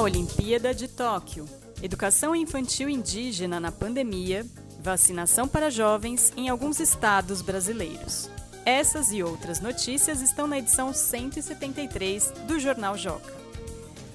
a Olimpíada de Tóquio. Educação infantil indígena na pandemia, vacinação para jovens em alguns estados brasileiros. Essas e outras notícias estão na edição 173 do Jornal Joca.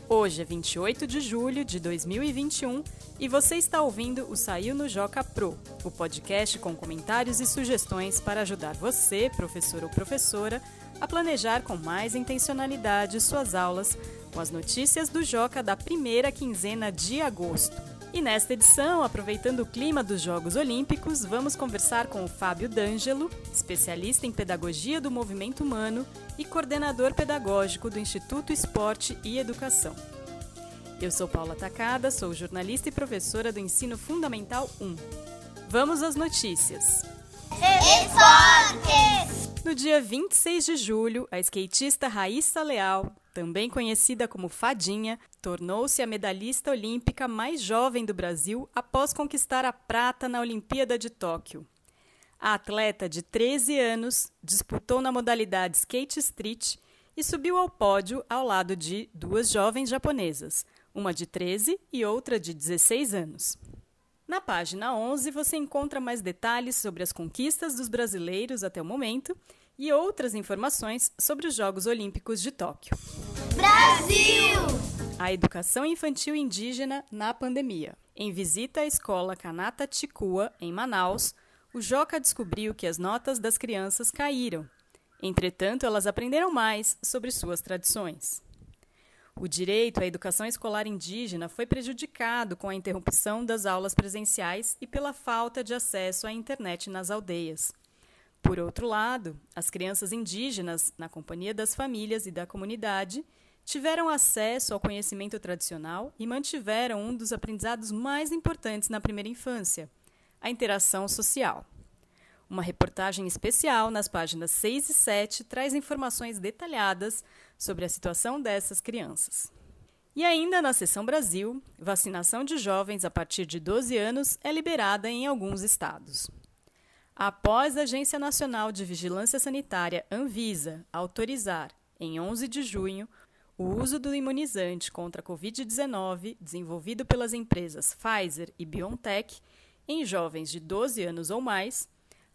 Hoje é 28 de julho de 2021 e você está ouvindo o Saiu no Joca Pro, o podcast com comentários e sugestões para ajudar você, professor ou professora, a planejar com mais intencionalidade suas aulas com as notícias do Joca da primeira quinzena de agosto. E nesta edição, aproveitando o clima dos Jogos Olímpicos, vamos conversar com o Fábio D'Angelo, especialista em pedagogia do movimento humano e coordenador pedagógico do Instituto Esporte e Educação. Eu sou Paula Tacada, sou jornalista e professora do Ensino Fundamental 1. Vamos às notícias. Esportes! No dia 26 de julho, a skatista Raíssa Leal também conhecida como Fadinha, tornou-se a medalhista olímpica mais jovem do Brasil após conquistar a prata na Olimpíada de Tóquio. A atleta de 13 anos disputou na modalidade skate street e subiu ao pódio ao lado de duas jovens japonesas, uma de 13 e outra de 16 anos. Na página 11 você encontra mais detalhes sobre as conquistas dos brasileiros até o momento e outras informações sobre os Jogos Olímpicos de Tóquio. Brasil! A educação infantil indígena na pandemia. Em visita à escola Kanata Chikua, em Manaus, o Joca descobriu que as notas das crianças caíram. Entretanto, elas aprenderam mais sobre suas tradições. O direito à educação escolar indígena foi prejudicado com a interrupção das aulas presenciais e pela falta de acesso à internet nas aldeias. Por outro lado, as crianças indígenas, na companhia das famílias e da comunidade, tiveram acesso ao conhecimento tradicional e mantiveram um dos aprendizados mais importantes na primeira infância, a interação social. Uma reportagem especial nas páginas 6 e 7 traz informações detalhadas sobre a situação dessas crianças. E ainda na seção Brasil, vacinação de jovens a partir de 12 anos é liberada em alguns estados. Após a Agência Nacional de Vigilância Sanitária, Anvisa, autorizar, em 11 de junho, o uso do imunizante contra a Covid-19 desenvolvido pelas empresas Pfizer e BioNTech em jovens de 12 anos ou mais,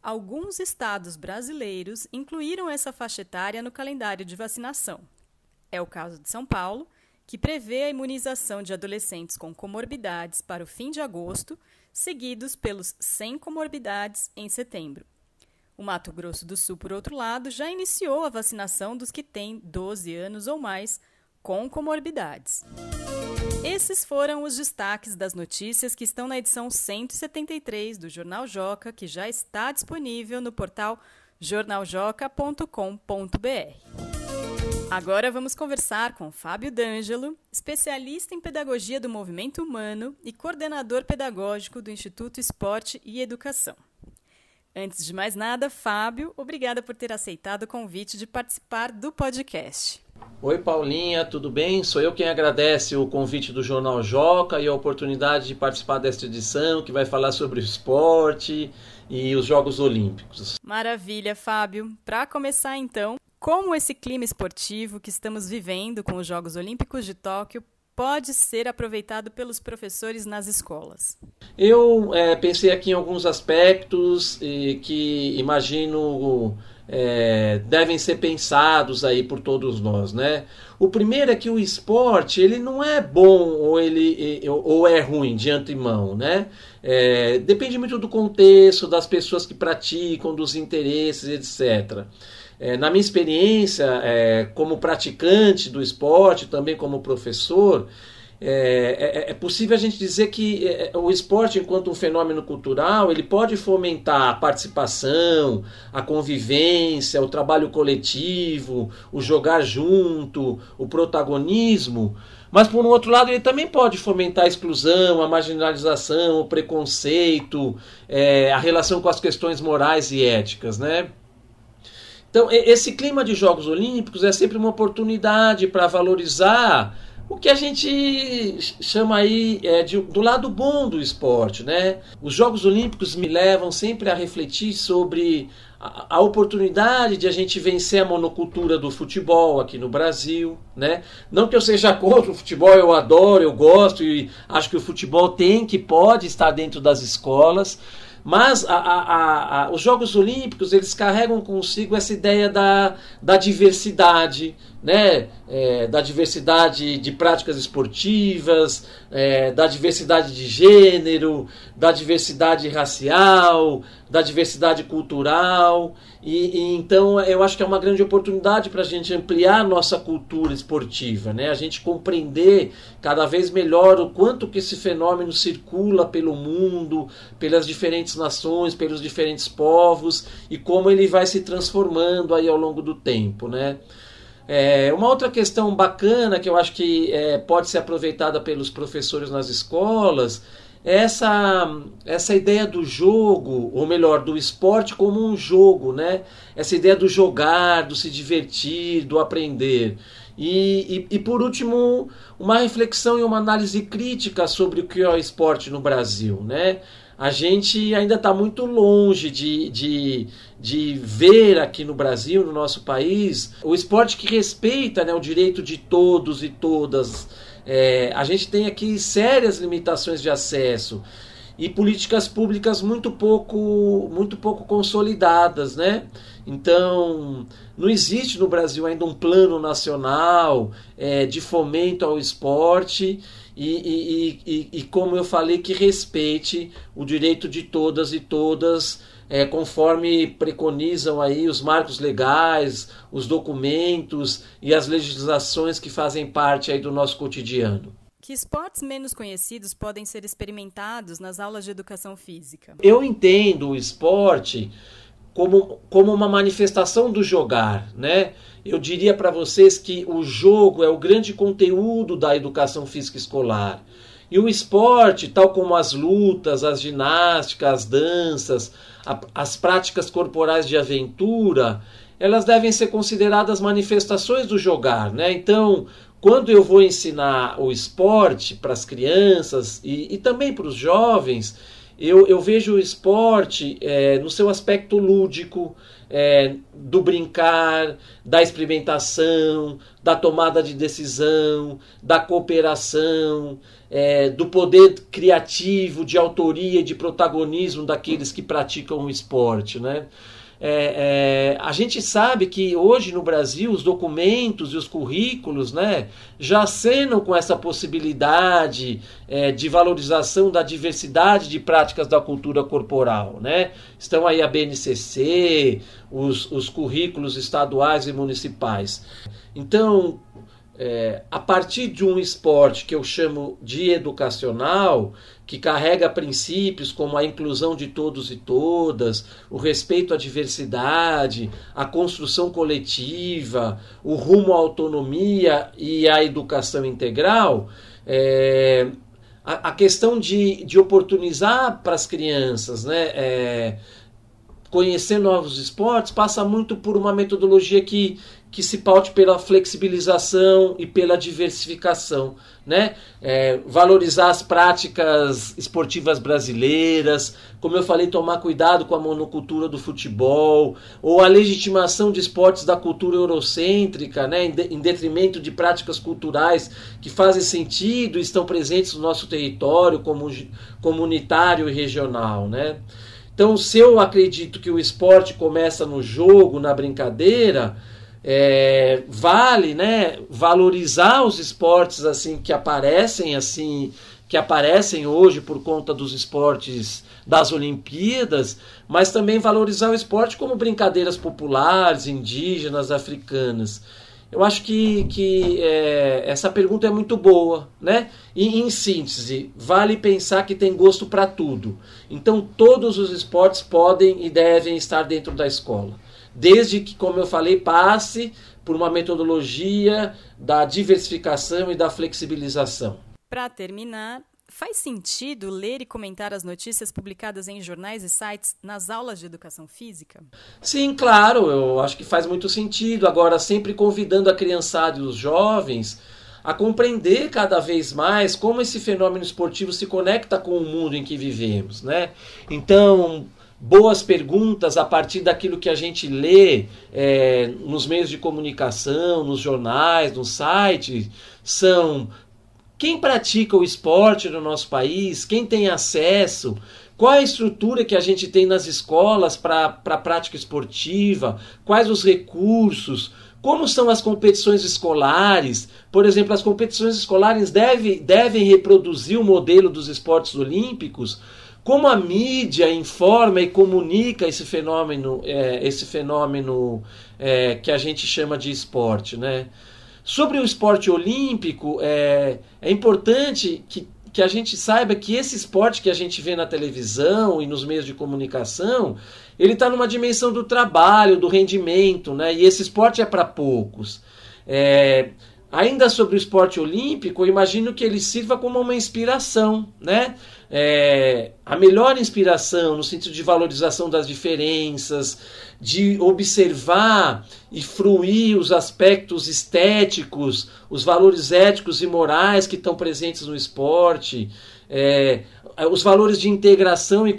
alguns estados brasileiros incluíram essa faixa etária no calendário de vacinação. É o caso de São Paulo, que prevê a imunização de adolescentes com comorbidades para o fim de agosto seguidos pelos sem comorbidades em setembro. O Mato Grosso do Sul, por outro lado, já iniciou a vacinação dos que têm 12 anos ou mais com comorbidades. Esses foram os destaques das notícias que estão na edição 173 do Jornal Joca, que já está disponível no portal jornaljoca.com.br. Agora vamos conversar com Fábio D'Angelo, especialista em pedagogia do movimento humano e coordenador pedagógico do Instituto Esporte e Educação. Antes de mais nada, Fábio, obrigada por ter aceitado o convite de participar do podcast. Oi, Paulinha, tudo bem? Sou eu quem agradece o convite do Jornal Joca e a oportunidade de participar desta edição que vai falar sobre o esporte e os Jogos Olímpicos. Maravilha, Fábio. Para começar, então, como esse clima esportivo que estamos vivendo com os Jogos Olímpicos de Tóquio pode ser aproveitado pelos professores nas escolas? Eu é, pensei aqui em alguns aspectos que imagino é, devem ser pensados aí por todos nós, né? O primeiro é que o esporte ele não é bom ou ele ou é ruim de antemão, né? É, depende muito do contexto, das pessoas que praticam, dos interesses, etc. É, na minha experiência é, como praticante do esporte, também como professor, é, é, é possível a gente dizer que é, o esporte, enquanto um fenômeno cultural, ele pode fomentar a participação, a convivência, o trabalho coletivo, o jogar junto, o protagonismo. Mas, por um outro lado, ele também pode fomentar a exclusão, a marginalização, o preconceito, é, a relação com as questões morais e éticas, né? Então, esse clima de Jogos Olímpicos é sempre uma oportunidade para valorizar o que a gente chama aí é, de, do lado bom do esporte, né? Os Jogos Olímpicos me levam sempre a refletir sobre a, a oportunidade de a gente vencer a monocultura do futebol aqui no Brasil, né? Não que eu seja contra o futebol, eu adoro, eu gosto e acho que o futebol tem que pode estar dentro das escolas, mas a, a, a, os Jogos Olímpicos eles carregam consigo essa ideia da, da diversidade, né? É, da diversidade de práticas esportivas, é, da diversidade de gênero, da diversidade racial, da diversidade cultural. E, e, então eu acho que é uma grande oportunidade para a gente ampliar nossa cultura esportiva, né? a gente compreender cada vez melhor o quanto que esse fenômeno circula pelo mundo, pelas diferentes nações, pelos diferentes povos e como ele vai se transformando aí ao longo do tempo. Né? É, uma outra questão bacana que eu acho que é, pode ser aproveitada pelos professores nas escolas é essa, essa ideia do jogo, ou melhor, do esporte como um jogo, né? Essa ideia do jogar, do se divertir, do aprender. E, e, e, por último, uma reflexão e uma análise crítica sobre o que é o esporte no Brasil. Né? A gente ainda está muito longe de, de, de ver aqui no Brasil, no nosso país, o esporte que respeita né, o direito de todos e todas. É, a gente tem aqui sérias limitações de acesso e políticas públicas muito pouco, muito pouco consolidadas, né? Então, não existe no Brasil ainda um plano nacional é, de fomento ao esporte e, e, e, e, como eu falei, que respeite o direito de todas e todas, é, conforme preconizam aí os marcos legais, os documentos e as legislações que fazem parte aí do nosso cotidiano. Que esportes menos conhecidos podem ser experimentados nas aulas de educação física? Eu entendo o esporte como, como uma manifestação do jogar, né? Eu diria para vocês que o jogo é o grande conteúdo da educação física escolar. E o esporte, tal como as lutas, as ginásticas, as danças, a, as práticas corporais de aventura, elas devem ser consideradas manifestações do jogar, né? Então, quando eu vou ensinar o esporte para as crianças e, e também para os jovens, eu, eu vejo o esporte é, no seu aspecto lúdico, é, do brincar, da experimentação, da tomada de decisão, da cooperação, é, do poder criativo, de autoria e de protagonismo daqueles que praticam o esporte. Né? É, é, a gente sabe que hoje no Brasil os documentos e os currículos né, já acenam com essa possibilidade é, de valorização da diversidade de práticas da cultura corporal. Né? Estão aí a BNCC, os, os currículos estaduais e municipais. Então, é, a partir de um esporte que eu chamo de educacional, que carrega princípios como a inclusão de todos e todas, o respeito à diversidade, a construção coletiva, o rumo à autonomia e à educação integral, é, a, a, questão de, de oportunizar para as crianças, né? É, conhecer novos esportes passa muito por uma metodologia que, que se paute pela flexibilização e pela diversificação, né? É, valorizar as práticas esportivas brasileiras, como eu falei, tomar cuidado com a monocultura do futebol, ou a legitimação de esportes da cultura eurocêntrica, né? em, de, em detrimento de práticas culturais que fazem sentido e estão presentes no nosso território como comunitário e regional, né? Então, se eu acredito que o esporte começa no jogo, na brincadeira, é, vale, né, valorizar os esportes assim que aparecem assim que aparecem hoje por conta dos esportes das Olimpíadas, mas também valorizar o esporte como brincadeiras populares, indígenas, africanas. Eu acho que, que é, essa pergunta é muito boa, né? E em síntese, vale pensar que tem gosto para tudo. Então, todos os esportes podem e devem estar dentro da escola, desde que, como eu falei, passe por uma metodologia da diversificação e da flexibilização. Para terminar, Faz sentido ler e comentar as notícias publicadas em jornais e sites nas aulas de educação física? Sim, claro, eu acho que faz muito sentido. Agora, sempre convidando a criançada e os jovens a compreender cada vez mais como esse fenômeno esportivo se conecta com o mundo em que vivemos, né? Então, boas perguntas a partir daquilo que a gente lê é, nos meios de comunicação, nos jornais, nos sites, são quem pratica o esporte no nosso país, quem tem acesso, qual a estrutura que a gente tem nas escolas para a prática esportiva, quais os recursos, como são as competições escolares. Por exemplo, as competições escolares deve, devem reproduzir o modelo dos esportes olímpicos. Como a mídia informa e comunica esse fenômeno, é, esse fenômeno é, que a gente chama de esporte, né? Sobre o esporte olímpico, é, é importante que, que a gente saiba que esse esporte que a gente vê na televisão e nos meios de comunicação, ele está numa dimensão do trabalho, do rendimento, né? E esse esporte é para poucos. É, ainda sobre o esporte olímpico, eu imagino que ele sirva como uma inspiração, né? É, a melhor inspiração no sentido de valorização das diferenças, de observar e fruir os aspectos estéticos, os valores éticos e morais que estão presentes no esporte, é, os valores de integração e,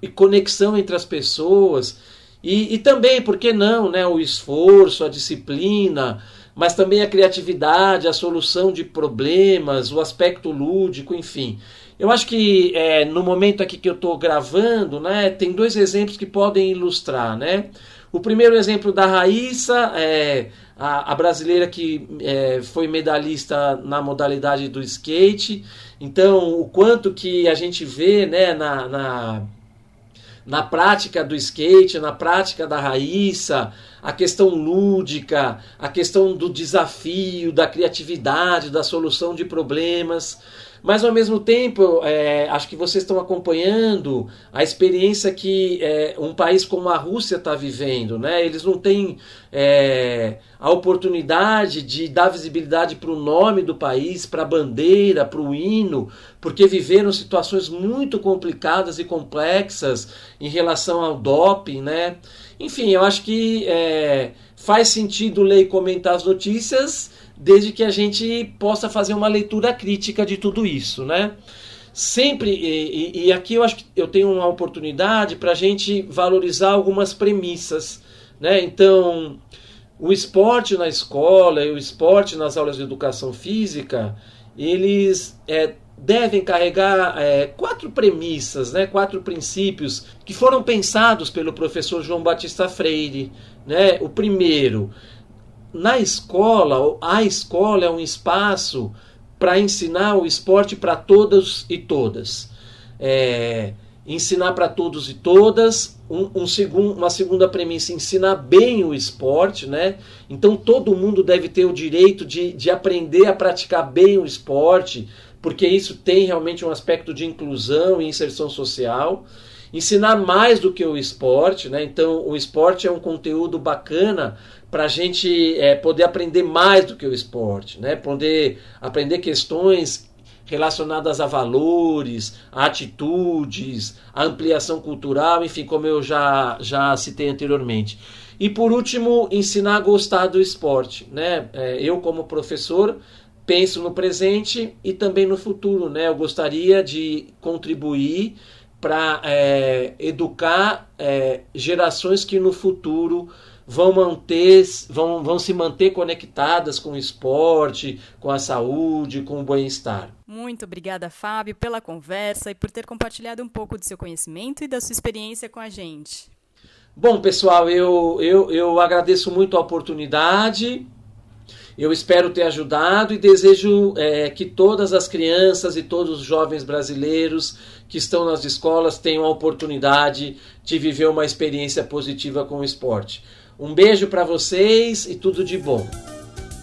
e, conexão entre as pessoas, e, e, também, por que não, né, o esforço, a disciplina, mas também a criatividade, a solução de problemas, o aspecto lúdico, enfim. Eu acho que é, no momento aqui que eu estou gravando, né, tem dois exemplos que podem ilustrar, né? O primeiro exemplo da Raíssa, é, a, a brasileira que é, foi medalhista na modalidade do skate. Então, o quanto que a gente vê né, na, na, na prática do skate, na prática da Raíssa, a questão lúdica, a questão do desafio, da criatividade, da solução de problemas. Mas ao mesmo tempo, é, acho que vocês estão acompanhando a experiência que é, um país como a Rússia está vivendo. Né? Eles não têm é, a oportunidade de dar visibilidade para o nome do país, para a bandeira, para o hino, porque viveram situações muito complicadas e complexas em relação ao doping. Né? Enfim, eu acho que é, faz sentido ler e comentar as notícias desde que a gente possa fazer uma leitura crítica de tudo isso, né? Sempre, e, e aqui eu acho que eu tenho uma oportunidade para a gente valorizar algumas premissas, né? Então, o esporte na escola e o esporte nas aulas de educação física, eles é, devem carregar é, quatro premissas, né, quatro princípios que foram pensados pelo professor João Batista Freire. Né? O primeiro na escola, a escola é um espaço para ensinar o esporte para todos e todas. É, ensinar para todos e todas, um, um segun, uma segunda premissa, ensinar bem o esporte, né? Então todo mundo deve ter o direito de, de aprender a praticar bem o esporte, porque isso tem realmente um aspecto de inclusão e inserção social. Ensinar mais do que o esporte, né? Então o esporte é um conteúdo bacana para a gente é, poder aprender mais do que o esporte, né? poder aprender questões relacionadas a valores, a atitudes, a ampliação cultural, enfim, como eu já, já citei anteriormente. E por último, ensinar a gostar do esporte. Né? É, eu, como professor, penso no presente e também no futuro. Né? Eu gostaria de contribuir para é, educar é, gerações que no futuro vão manter, vão, vão se manter conectadas com o esporte, com a saúde, com o bem-estar. Muito obrigada, Fábio, pela conversa e por ter compartilhado um pouco do seu conhecimento e da sua experiência com a gente. Bom, pessoal, eu, eu, eu agradeço muito a oportunidade. Eu espero ter ajudado e desejo é, que todas as crianças e todos os jovens brasileiros que estão nas escolas tenham a oportunidade de viver uma experiência positiva com o esporte. Um beijo para vocês e tudo de bom.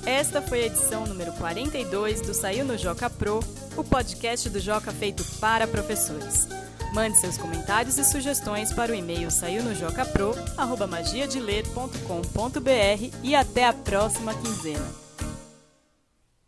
Esta foi a edição número 42 do Saiu no Joca Pro, o podcast do Joca feito para professores. Mande seus comentários e sugestões para o e-mail saiunojocapro@magiadeler.com.br e até a próxima quinzena.